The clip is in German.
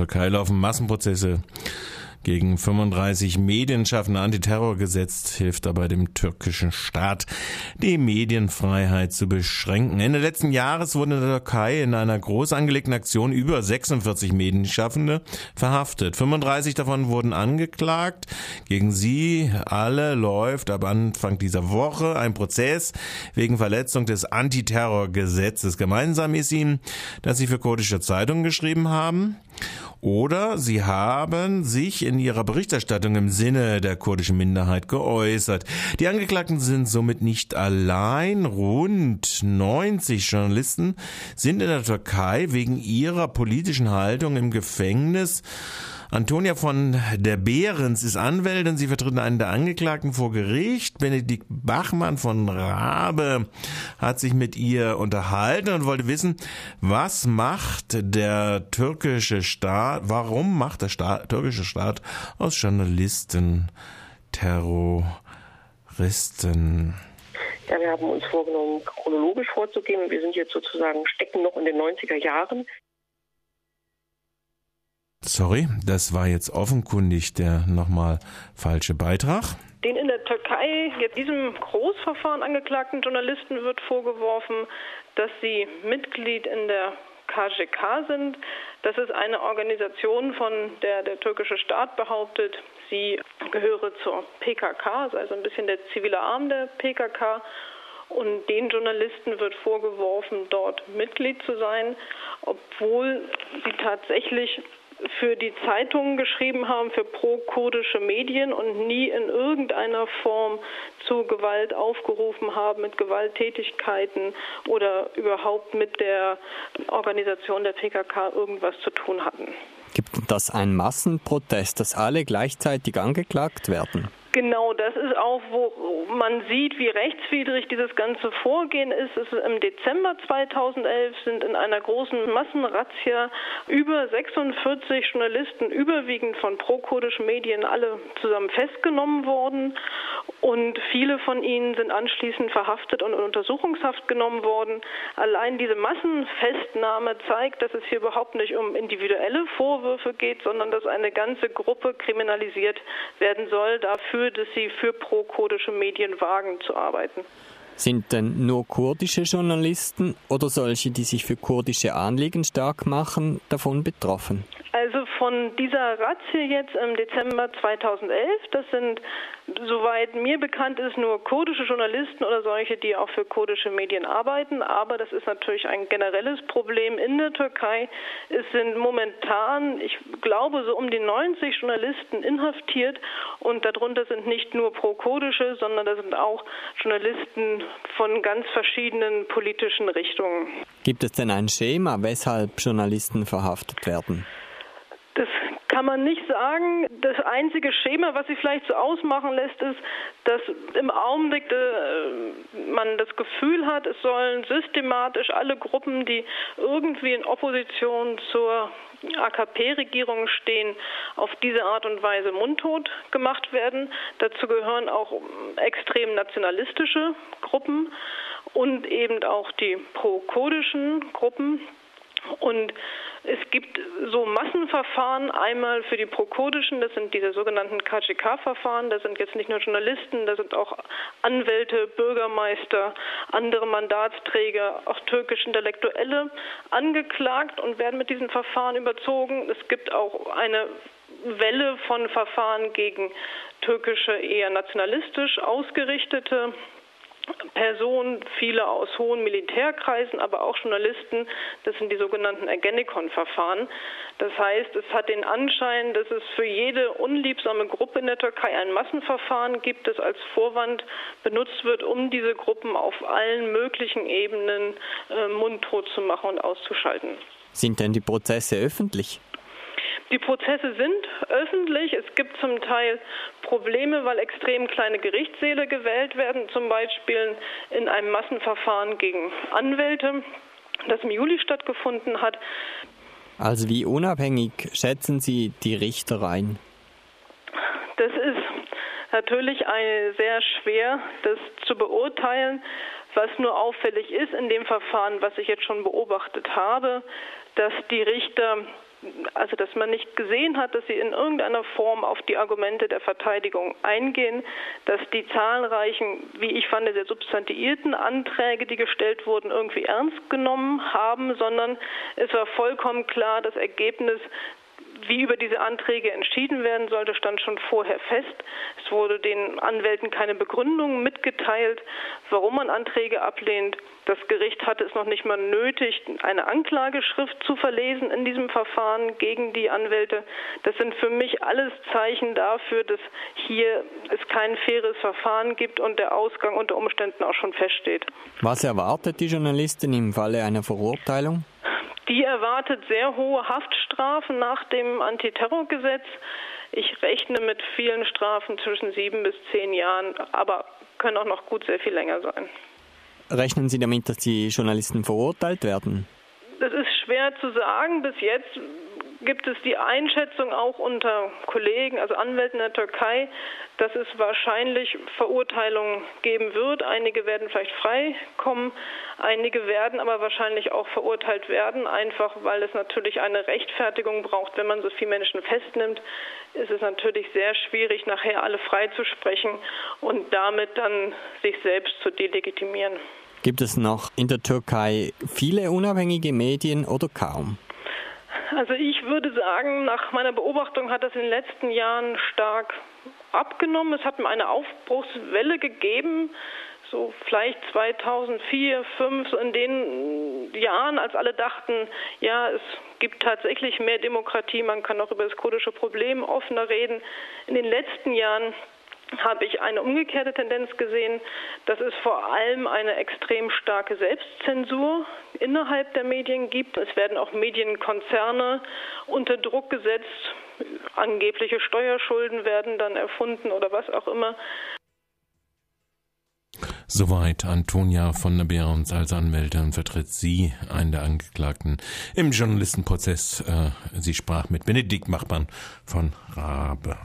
Türkei laufen Massenprozesse gegen 35 Medienschaffende Antiterrorgesetz hilft dabei dem türkischen Staat, die Medienfreiheit zu beschränken. Ende letzten Jahres wurden in der Türkei in einer groß angelegten Aktion über 46 Medienschaffende verhaftet. 35 davon wurden angeklagt. Gegen sie alle läuft ab Anfang dieser Woche ein Prozess wegen Verletzung des Antiterrorgesetzes. Gemeinsam ist ihnen, dass sie für kurdische Zeitungen geschrieben haben oder sie haben sich in ihrer Berichterstattung im Sinne der kurdischen Minderheit geäußert. Die Angeklagten sind somit nicht allein. Rund 90 Journalisten sind in der Türkei wegen ihrer politischen Haltung im Gefängnis. Antonia von der Behrens ist Anwältin. Sie vertritt einen der Angeklagten vor Gericht. Benedikt Bachmann von Rabe hat sich mit ihr unterhalten und wollte wissen, was macht der türkische Staat, warum macht der Staat, türkische Staat aus Journalisten Terroristen? Ja, wir haben uns vorgenommen, chronologisch vorzugehen. Wir sind jetzt sozusagen, stecken noch in den 90er Jahren. Sorry, das war jetzt offenkundig der nochmal falsche Beitrag. Den in der Türkei jetzt diesem Großverfahren angeklagten Journalisten wird vorgeworfen, dass sie Mitglied in der KJK sind. Das ist eine Organisation, von der der türkische Staat behauptet, sie gehöre zur PKK, also ein bisschen der zivile Arm der PKK. Und den Journalisten wird vorgeworfen, dort Mitglied zu sein, obwohl sie tatsächlich für die Zeitungen geschrieben haben, für pro-kurdische Medien und nie in irgendeiner Form zu Gewalt aufgerufen haben, mit Gewalttätigkeiten oder überhaupt mit der Organisation der PKK irgendwas zu tun hatten. Gibt das einen Massenprotest, dass alle gleichzeitig angeklagt werden? Genau, das ist auch, wo man sieht, wie rechtswidrig dieses ganze Vorgehen ist. Ist Im Dezember 2011 sind in einer großen Massenrazzia über 46 Journalisten, überwiegend von pro-kurdischen Medien, alle zusammen festgenommen worden. Und viele von ihnen sind anschließend verhaftet und in Untersuchungshaft genommen worden. Allein diese Massenfestnahme zeigt, dass es hier überhaupt nicht um individuelle Vorwürfe geht, sondern dass eine ganze Gruppe kriminalisiert werden soll dafür, dafür, dass sie für pro-kurdische Medien wagen zu arbeiten. Sind denn nur kurdische Journalisten oder solche, die sich für kurdische Anliegen stark machen, davon betroffen? Von dieser Razzia jetzt im Dezember 2011, das sind, soweit mir bekannt ist, nur kurdische Journalisten oder solche, die auch für kurdische Medien arbeiten. Aber das ist natürlich ein generelles Problem in der Türkei. Es sind momentan, ich glaube, so um die 90 Journalisten inhaftiert und darunter sind nicht nur pro-kurdische, sondern da sind auch Journalisten von ganz verschiedenen politischen Richtungen. Gibt es denn ein Schema, weshalb Journalisten verhaftet werden? Kann man nicht sagen. Das einzige Schema, was sich vielleicht so ausmachen lässt, ist, dass im Augenblick äh, man das Gefühl hat, es sollen systematisch alle Gruppen, die irgendwie in Opposition zur AKP-Regierung stehen, auf diese Art und Weise mundtot gemacht werden. Dazu gehören auch extrem nationalistische Gruppen und eben auch die pro-kurdischen Gruppen. Und es gibt so Massenverfahren, einmal für die prokurdischen, das sind diese sogenannten KGK-Verfahren, da sind jetzt nicht nur Journalisten, da sind auch Anwälte, Bürgermeister, andere Mandatsträger, auch türkische Intellektuelle angeklagt und werden mit diesen Verfahren überzogen. Es gibt auch eine Welle von Verfahren gegen türkische, eher nationalistisch ausgerichtete Personen, viele aus hohen Militärkreisen, aber auch Journalisten. Das sind die sogenannten Ergenekon-Verfahren. Das heißt, es hat den Anschein, dass es für jede unliebsame Gruppe in der Türkei ein Massenverfahren gibt, das als Vorwand benutzt wird, um diese Gruppen auf allen möglichen Ebenen äh, mundtot zu machen und auszuschalten. Sind denn die Prozesse öffentlich? Die Prozesse sind öffentlich. Es gibt zum Teil Probleme, weil extrem kleine Gerichtssäle gewählt werden, zum Beispiel in einem Massenverfahren gegen Anwälte, das im Juli stattgefunden hat. Also wie unabhängig schätzen Sie die Richter ein? Das ist natürlich sehr schwer, das zu beurteilen. Was nur auffällig ist in dem Verfahren, was ich jetzt schon beobachtet habe, dass die Richter also dass man nicht gesehen hat, dass sie in irgendeiner Form auf die Argumente der Verteidigung eingehen, dass die zahlreichen, wie ich fand, sehr substantiierten Anträge, die gestellt wurden, irgendwie ernst genommen haben, sondern es war vollkommen klar, das Ergebnis wie über diese Anträge entschieden werden sollte, stand schon vorher fest. Es wurde den Anwälten keine Begründung mitgeteilt, warum man Anträge ablehnt. Das Gericht hatte es noch nicht mal nötig, eine Anklageschrift zu verlesen in diesem Verfahren gegen die Anwälte. Das sind für mich alles Zeichen dafür, dass hier es kein faires Verfahren gibt und der Ausgang unter Umständen auch schon feststeht. Was erwartet die Journalistin im Falle einer Verurteilung? Die erwartet sehr hohe Haftstrafen nach dem Antiterrorgesetz. Ich rechne mit vielen Strafen zwischen sieben bis zehn Jahren, aber können auch noch gut sehr viel länger sein. Rechnen Sie damit, dass die Journalisten verurteilt werden? Das ist schwer zu sagen. Bis jetzt gibt es die Einschätzung auch unter Kollegen, also Anwälten der Türkei, dass es wahrscheinlich Verurteilungen geben wird. Einige werden vielleicht freikommen, einige werden aber wahrscheinlich auch verurteilt werden, einfach weil es natürlich eine Rechtfertigung braucht. Wenn man so viele Menschen festnimmt, ist es natürlich sehr schwierig, nachher alle freizusprechen und damit dann sich selbst zu delegitimieren. Gibt es noch in der Türkei viele unabhängige Medien oder kaum? Also ich würde sagen, nach meiner Beobachtung hat das in den letzten Jahren stark abgenommen. Es hat eine Aufbruchswelle gegeben, so vielleicht 2004, 2005, so in den Jahren, als alle dachten, ja, es gibt tatsächlich mehr Demokratie, man kann auch über das kurdische Problem offener reden. In den letzten Jahren habe ich eine umgekehrte Tendenz gesehen, dass es vor allem eine extrem starke Selbstzensur innerhalb der Medien gibt. Es werden auch Medienkonzerne unter Druck gesetzt. Angebliche Steuerschulden werden dann erfunden oder was auch immer. Soweit Antonia von der Behrens als Anwältin vertritt sie, einen der Angeklagten, im Journalistenprozess. Äh, sie sprach mit Benedikt Machmann von Rabe.